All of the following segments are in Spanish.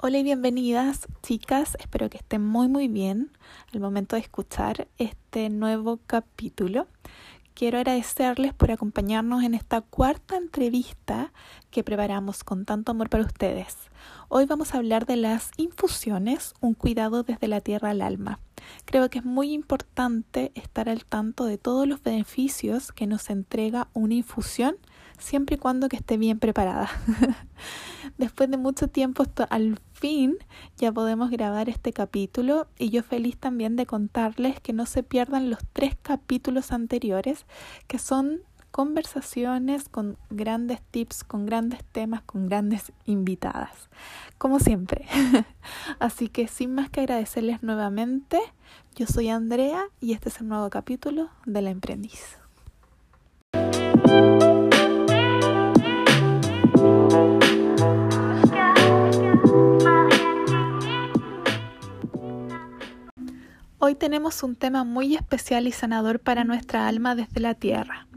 Hola y bienvenidas chicas, espero que estén muy muy bien al momento de escuchar este nuevo capítulo. Quiero agradecerles por acompañarnos en esta cuarta entrevista que preparamos con tanto amor para ustedes. Hoy vamos a hablar de las infusiones, un cuidado desde la tierra al alma. Creo que es muy importante estar al tanto de todos los beneficios que nos entrega una infusión siempre y cuando que esté bien preparada. Después de mucho tiempo, al fin ya podemos grabar este capítulo y yo feliz también de contarles que no se pierdan los tres capítulos anteriores que son conversaciones con grandes tips, con grandes temas, con grandes invitadas, como siempre. Así que sin más que agradecerles nuevamente, yo soy Andrea y este es el nuevo capítulo de La Emprendiz. Hoy tenemos un tema muy especial y sanador para nuestra alma desde la tierra.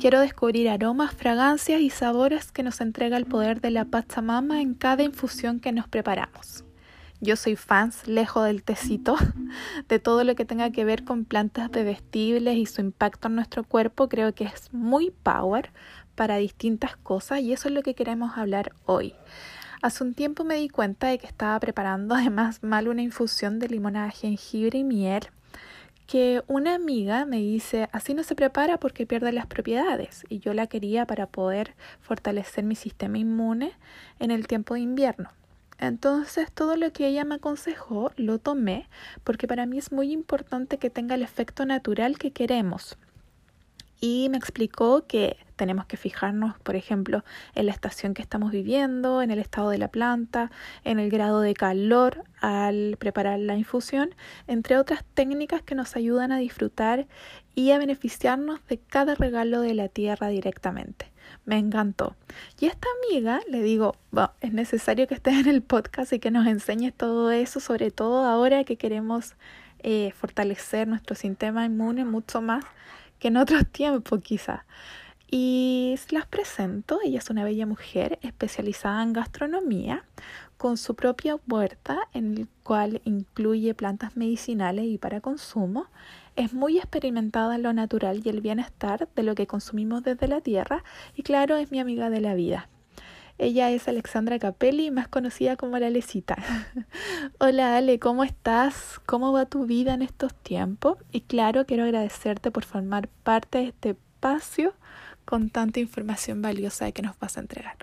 Quiero descubrir aromas, fragancias y sabores que nos entrega el poder de la Pachamama en cada infusión que nos preparamos. Yo soy fans, lejos del tecito, de todo lo que tenga que ver con plantas bebestibles y su impacto en nuestro cuerpo. Creo que es muy power para distintas cosas y eso es lo que queremos hablar hoy. Hace un tiempo me di cuenta de que estaba preparando además mal una infusión de limonada, jengibre y miel que una amiga me dice, así no se prepara porque pierde las propiedades y yo la quería para poder fortalecer mi sistema inmune en el tiempo de invierno. Entonces todo lo que ella me aconsejó lo tomé porque para mí es muy importante que tenga el efecto natural que queremos y me explicó que tenemos que fijarnos, por ejemplo, en la estación que estamos viviendo, en el estado de la planta, en el grado de calor al preparar la infusión, entre otras técnicas que nos ayudan a disfrutar y a beneficiarnos de cada regalo de la tierra directamente. Me encantó. Y a esta amiga le digo, es necesario que estés en el podcast y que nos enseñes todo eso, sobre todo ahora que queremos eh, fortalecer nuestro sistema inmune mucho más que en otros tiempos quizá. Y las presento, ella es una bella mujer especializada en gastronomía, con su propia huerta en el cual incluye plantas medicinales y para consumo. Es muy experimentada en lo natural y el bienestar de lo que consumimos desde la tierra y claro, es mi amiga de la vida. Ella es Alexandra Capelli, más conocida como la Lecita. Hola Ale, ¿cómo estás? ¿Cómo va tu vida en estos tiempos? Y claro, quiero agradecerte por formar parte de este espacio con tanta información valiosa que nos vas a entregar.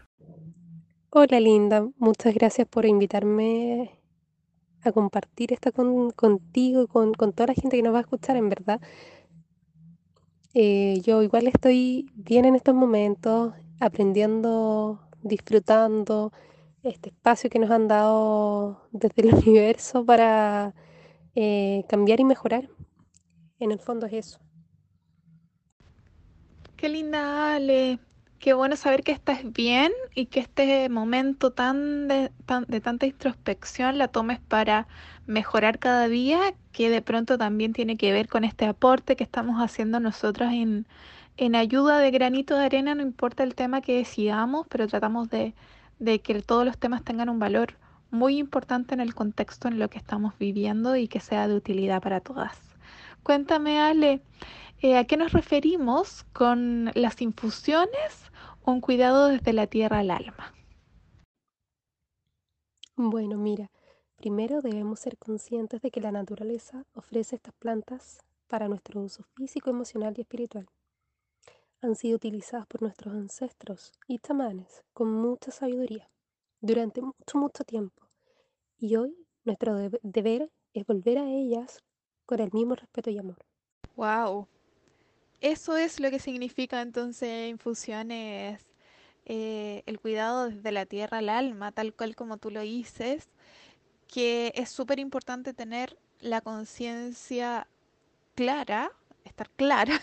Hola Linda, muchas gracias por invitarme a compartir esto contigo y con, toda la gente que nos va a escuchar, en verdad. Eh, yo igual estoy bien en estos momentos, aprendiendo disfrutando este espacio que nos han dado desde el universo para eh, cambiar y mejorar. En el fondo es eso. Qué linda Ale, qué bueno saber que estás bien y que este momento tan de, de tanta introspección la tomes para mejorar cada día, que de pronto también tiene que ver con este aporte que estamos haciendo nosotros en, en ayuda de granito de arena, no importa el tema que decidamos, pero tratamos de, que todos los temas tengan un valor muy importante en el contexto en lo que estamos viviendo y que sea de utilidad para todas. Cuéntame, Ale, eh, ¿a qué nos referimos con las infusiones o un cuidado desde la tierra al alma? Bueno, mira, primero debemos ser conscientes de que la naturaleza ofrece estas plantas para nuestro uso físico, emocional y espiritual han sido utilizadas por nuestros ancestros y chamanes con mucha sabiduría durante mucho, mucho tiempo. Y hoy nuestro deber es volver a ellas con el mismo respeto y amor. ¡Wow! Eso es lo que significa entonces infusiones, eh, el cuidado desde la tierra al alma, tal cual como tú lo dices, que es súper importante tener la conciencia clara, estar clara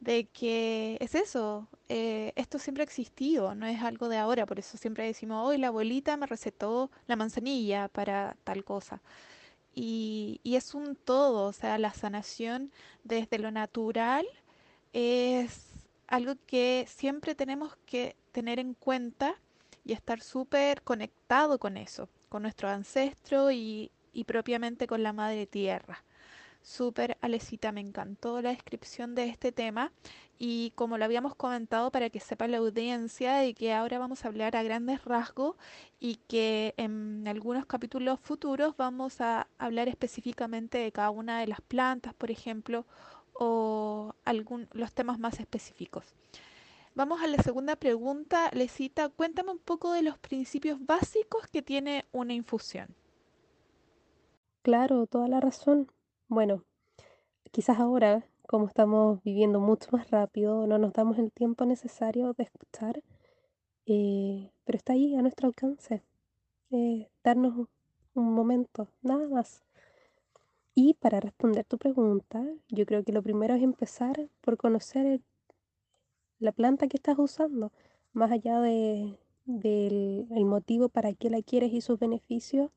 de que es eso, eh, esto siempre ha existido, no es algo de ahora, por eso siempre decimos, hoy la abuelita me recetó la manzanilla para tal cosa. Y, y es un todo, o sea, la sanación desde lo natural es algo que siempre tenemos que tener en cuenta y estar súper conectado con eso. con nuestro ancestro y, y propiamente con la madre tierra. Súper, Alecita, me encantó la descripción de este tema y como lo habíamos comentado para que sepa la audiencia de que ahora vamos a hablar a grandes rasgos y que en algunos capítulos futuros vamos a hablar específicamente de cada una de las plantas, por ejemplo, o algún, los temas más específicos. Vamos a la segunda pregunta, Lecita, cuéntame un poco de los principios básicos que tiene una infusión. Claro, toda la razón. Bueno, quizás ahora, como estamos viviendo mucho más rápido, no nos damos el tiempo necesario de escuchar, eh, pero está ahí a nuestro alcance. Eh, darnos un momento, nada más. Y para responder tu pregunta, yo creo que lo primero es empezar por conocer la planta que estás usando, más allá de, del el motivo para qué la quieres y sus beneficios.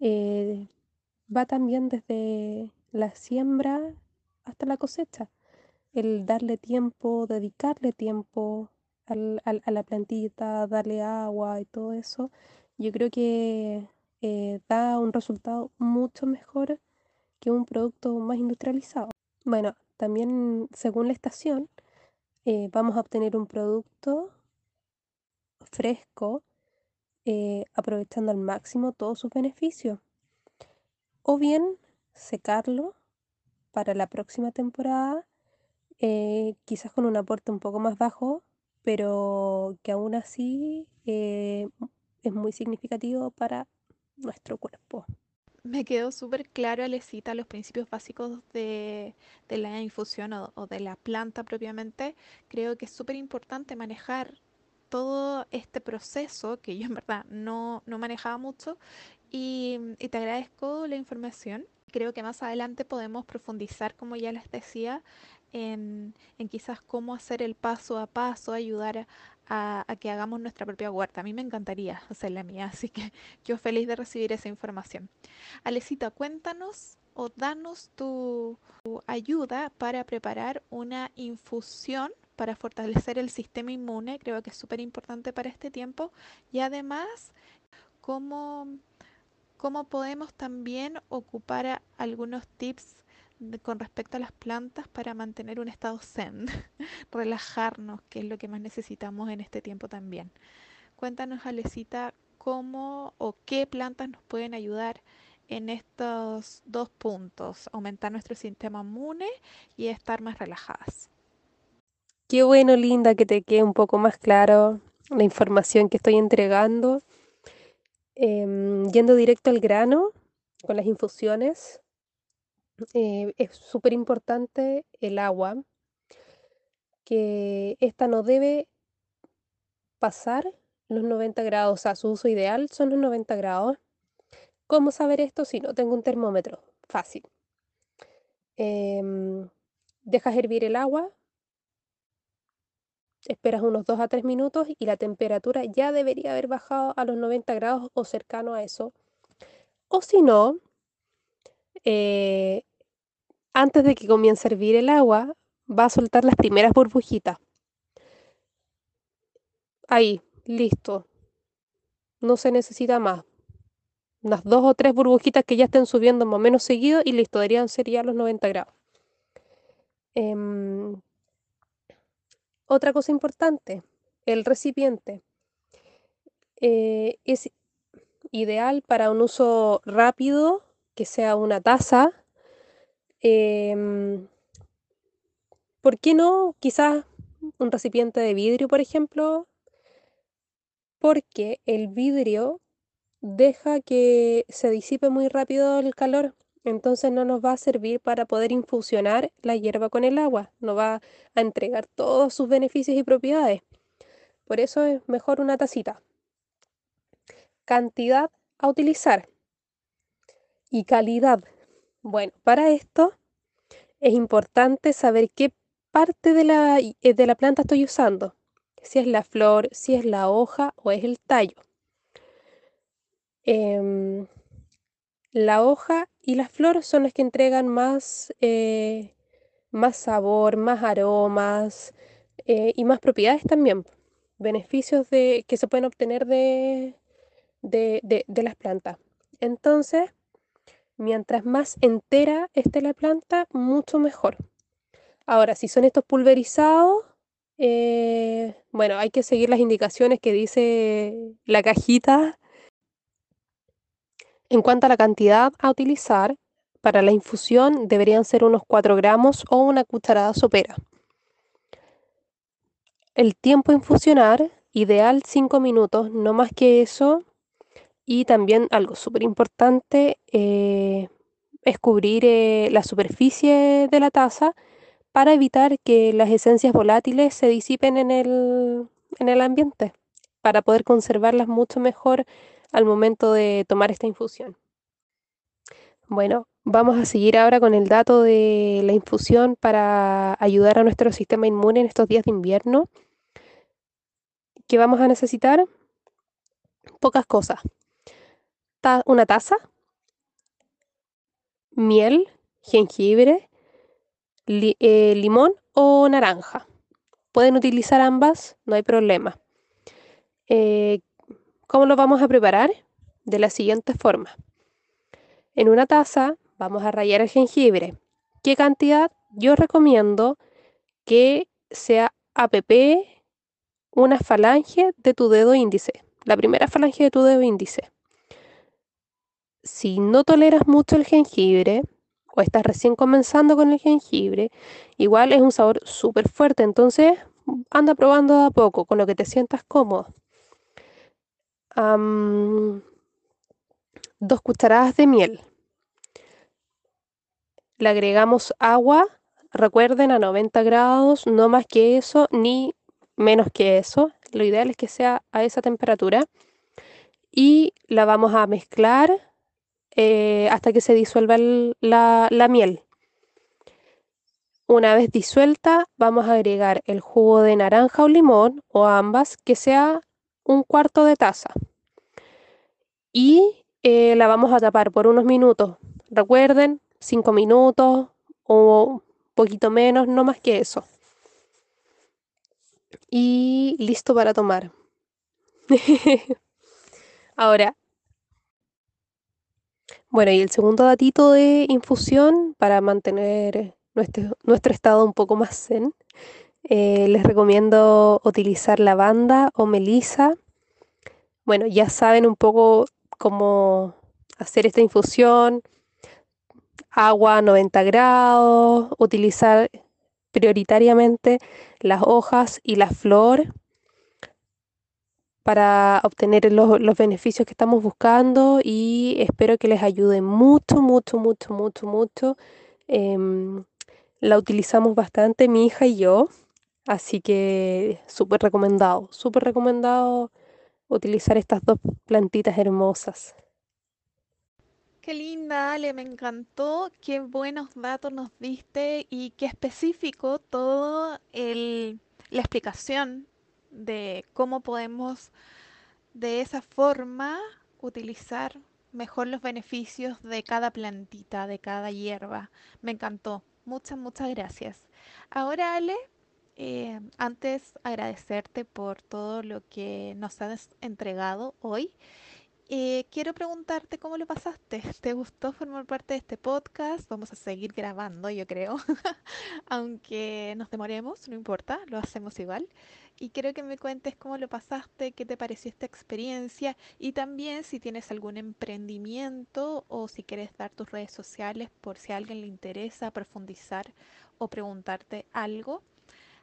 Eh, va también desde la siembra hasta la cosecha. El darle tiempo, dedicarle tiempo al, a la plantita, darle agua y todo eso, yo creo que eh, da un resultado mucho mejor que un producto más industrializado. Bueno, también según la estación, eh, vamos a obtener un producto fresco, eh, aprovechando al máximo todos sus beneficios o bien secarlo para la próxima temporada, eh, quizás con un aporte un poco más bajo, pero que aún así eh, es muy significativo para nuestro cuerpo. Me quedó súper claro, Alecita, los principios básicos de, la infusión o, o, de la planta propiamente. Creo que es súper importante manejar todo este proceso que yo en verdad no, no manejaba mucho y, y, te agradezco la información. Creo que más adelante podemos profundizar, como ya les decía, en, en quizás cómo hacer el paso a paso, ayudar a, a, que hagamos nuestra propia huerta. A mí me encantaría hacer la mía, así que yo feliz de recibir esa información. Alecita, cuéntanos o danos tu, tu ayuda para preparar una infusión para fortalecer el sistema inmune, creo que es súper importante para este tiempo, y además cómo, cómo podemos también ocupar algunos tips con respecto a las plantas para mantener un estado zen, relajarnos, que es lo que más necesitamos en este tiempo también. Cuéntanos, Alecita, cómo o qué plantas nos pueden ayudar en estos dos puntos, aumentar nuestro sistema inmune y estar más relajadas. Qué bueno, Linda, que te quede un poco más claro la información que estoy entregando. Eh, yendo directo al grano con las infusiones, eh, es súper importante el agua, que esta no debe pasar los 90 grados, o sea, su uso ideal son los 90 grados. ¿Cómo saber esto si no tengo un termómetro? Fácil. Eh, dejas hervir el agua Esperas unos 2 a 3 minutos y la temperatura ya debería haber bajado a los 90 grados o cercano a eso. O si no, eh, antes de que comience a hervir el agua, va a soltar las primeras burbujitas. Ahí, listo. No se necesita más. Unas dos o tres burbujitas que ya estén subiendo más o menos seguido y listo, deberían ser ya los 90 grados. Eh, otra cosa importante, el recipiente. Eh, es ideal para un uso rápido, que sea una taza. Eh, ¿Por qué no? Quizás un recipiente de vidrio, por ejemplo, porque el vidrio deja que se disipe muy rápido el calor entonces no nos va a servir para poder infusionar la hierba con el agua, no va a entregar todos sus beneficios y propiedades. Por eso es mejor una tacita. Cantidad a utilizar y calidad. Bueno, para esto es importante saber qué parte de la, eh, de la planta estoy usando. Si es la flor, si es la hoja o es el tallo. Eh, la hoja y las flores son las que entregan más, eh, más sabor, más aromas eh, y más propiedades también. Beneficios de, que se pueden obtener de, de, de las plantas. Entonces, mientras más entera esté la planta, mucho mejor. Ahora, si son estos pulverizados, eh, bueno, hay que seguir las indicaciones que dice la cajita. En cuanto a la cantidad a utilizar, para la infusión deberían ser unos 4 gramos o una cucharada sopera. El tiempo a infusionar, ideal 5 minutos, no más que eso. Y también algo súper importante eh, es cubrir eh, la superficie de la taza para evitar que las esencias volátiles se disipen en el, en el ambiente, para poder conservarlas mucho mejor al momento de tomar esta infusión. Bueno, vamos a seguir ahora con el dato de la infusión para ayudar a nuestro sistema inmune en estos días de invierno. ¿Qué vamos a necesitar? Pocas cosas. una taza, miel, jengibre, eh, limón o naranja. Pueden utilizar ambas, no hay problema. Eh, ¿Cómo lo vamos a preparar? De la siguiente forma. En una taza vamos a rallar el jengibre. ¿Qué cantidad? Yo recomiendo que sea APP una falange de tu dedo índice. La primera falange de tu dedo índice. Si no toleras mucho el jengibre, o estás recién comenzando con el jengibre, igual es un sabor súper fuerte, entonces anda probando a poco, con lo que te sientas cómodo. Dos cucharadas de miel. Le agregamos agua, recuerden a 90 grados, no más que eso, ni menos que eso. Lo ideal es que sea a esa temperatura. Y la vamos a mezclar eh, hasta que se disuelva la, miel. Una vez disuelta, vamos a agregar el jugo de naranja o limón o ambas, que sea un cuarto de taza. Y eh, la vamos a tapar por unos minutos. Recuerden, cinco minutos o poquito menos, no más que eso. Y listo para tomar. Ahora, bueno, y el segundo datito de infusión para mantener nuestro, nuestro estado un poco más zen, eh, les recomiendo utilizar lavanda o melisa. Bueno, ya saben un poco cómo hacer esta infusión. Agua 90 grados, utilizar prioritariamente las hojas y la flor para obtener los, beneficios que estamos buscando y espero que les ayude mucho, mucho, mucho, mucho, mucho. Em, la utilizamos bastante mi hija y yo, así que súper recomendado, súper recomendado utilizar estas dos plantitas hermosas. Qué linda, Ale, me encantó, qué buenos datos nos diste y qué específico todo el, la explicación de cómo podemos de esa forma utilizar mejor los beneficios de cada plantita, de cada hierba. Me encantó. Muchas, muchas gracias. Ahora, Ale, eh, antes agradecerte por todo lo que nos has entregado hoy. Eh, quiero preguntarte cómo lo pasaste. ¿Te gustó formar parte de este podcast? Vamos a seguir grabando, yo creo. Aunque nos demoremos, no importa, lo hacemos igual. Y quiero que me cuentes cómo lo pasaste, qué te pareció esta experiencia y también si tienes algún emprendimiento o si quieres dar tus redes sociales por si a alguien le interesa profundizar o preguntarte algo.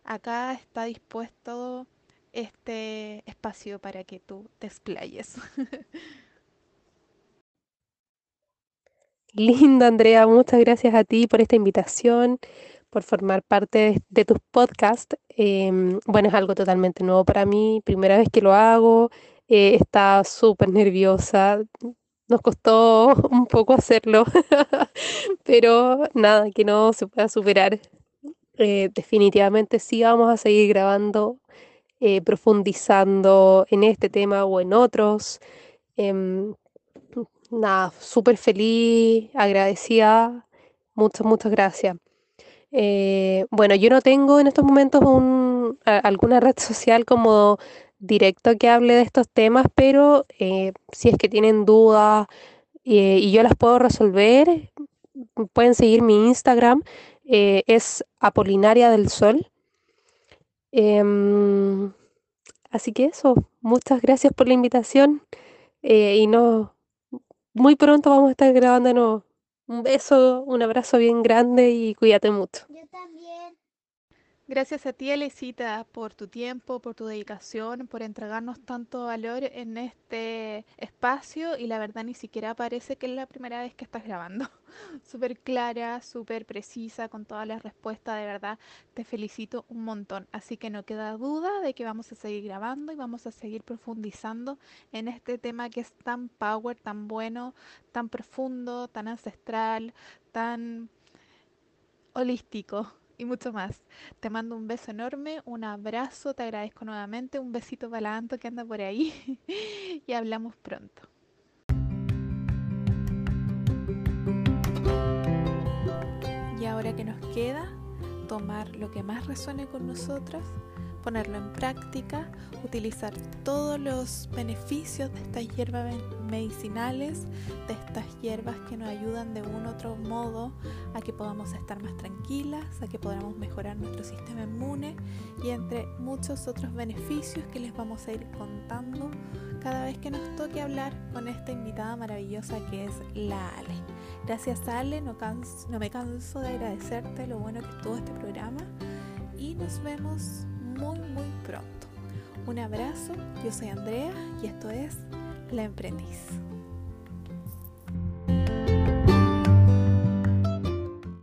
Acá está dispuesto este espacio para que tú te explayes. Linda Andrea, muchas gracias a ti por esta invitación, por formar parte de, tus podcasts. Em, bueno, es algo totalmente nuevo para mí, primera vez que lo hago, eh, estaba súper nerviosa, nos costó un poco hacerlo, pero nada, que no se pueda superar. Eh, definitivamente sí vamos a seguir grabando eh, profundizando en este tema o en otros. Em, nada, súper feliz, agradecida. Muchas, muchas gracias. Eh, bueno, yo no tengo en estos momentos un, alguna red social como directo que hable de estos temas, pero si es que tienen dudas y yo las puedo resolver, pueden seguir mi Instagram, eh, es Apolinaria del Sol. Em, así que eso, muchas gracias por la invitación y no, muy pronto vamos a estar grabando Un beso, un abrazo bien grande y cuídate mucho. Yo también. Gracias a ti, Elisita, por tu tiempo, por tu dedicación, por entregarnos tanto valor en este espacio y la verdad ni siquiera parece que es la primera vez que estás grabando. Súper clara, súper precisa, con todas las respuestas, de verdad te felicito un montón. Así que no queda duda de que vamos a seguir grabando y vamos a seguir profundizando en este tema que es tan power, tan bueno, tan profundo, tan ancestral, tan holístico y mucho más. Te mando un beso enorme, un abrazo, te agradezco nuevamente, un besito para la Anto que anda por ahí y hablamos pronto. Y ahora que nos queda, tomar lo que más resuene con nosotros ponerlo en práctica, utilizar todos los beneficios de estas hierbas medicinales, de estas hierbas que nos ayudan de un otro modo a que podamos estar más tranquilas, a que podamos mejorar nuestro sistema inmune y entre muchos otros beneficios que les vamos a ir contando cada vez que nos toque hablar con esta invitada maravillosa que es la Ale. Gracias Ale, no, no me canso de agradecerte lo bueno que estuvo este programa y nos vemos muy muy pronto. Un abrazo, yo soy Andrea y esto es La Emprendiz.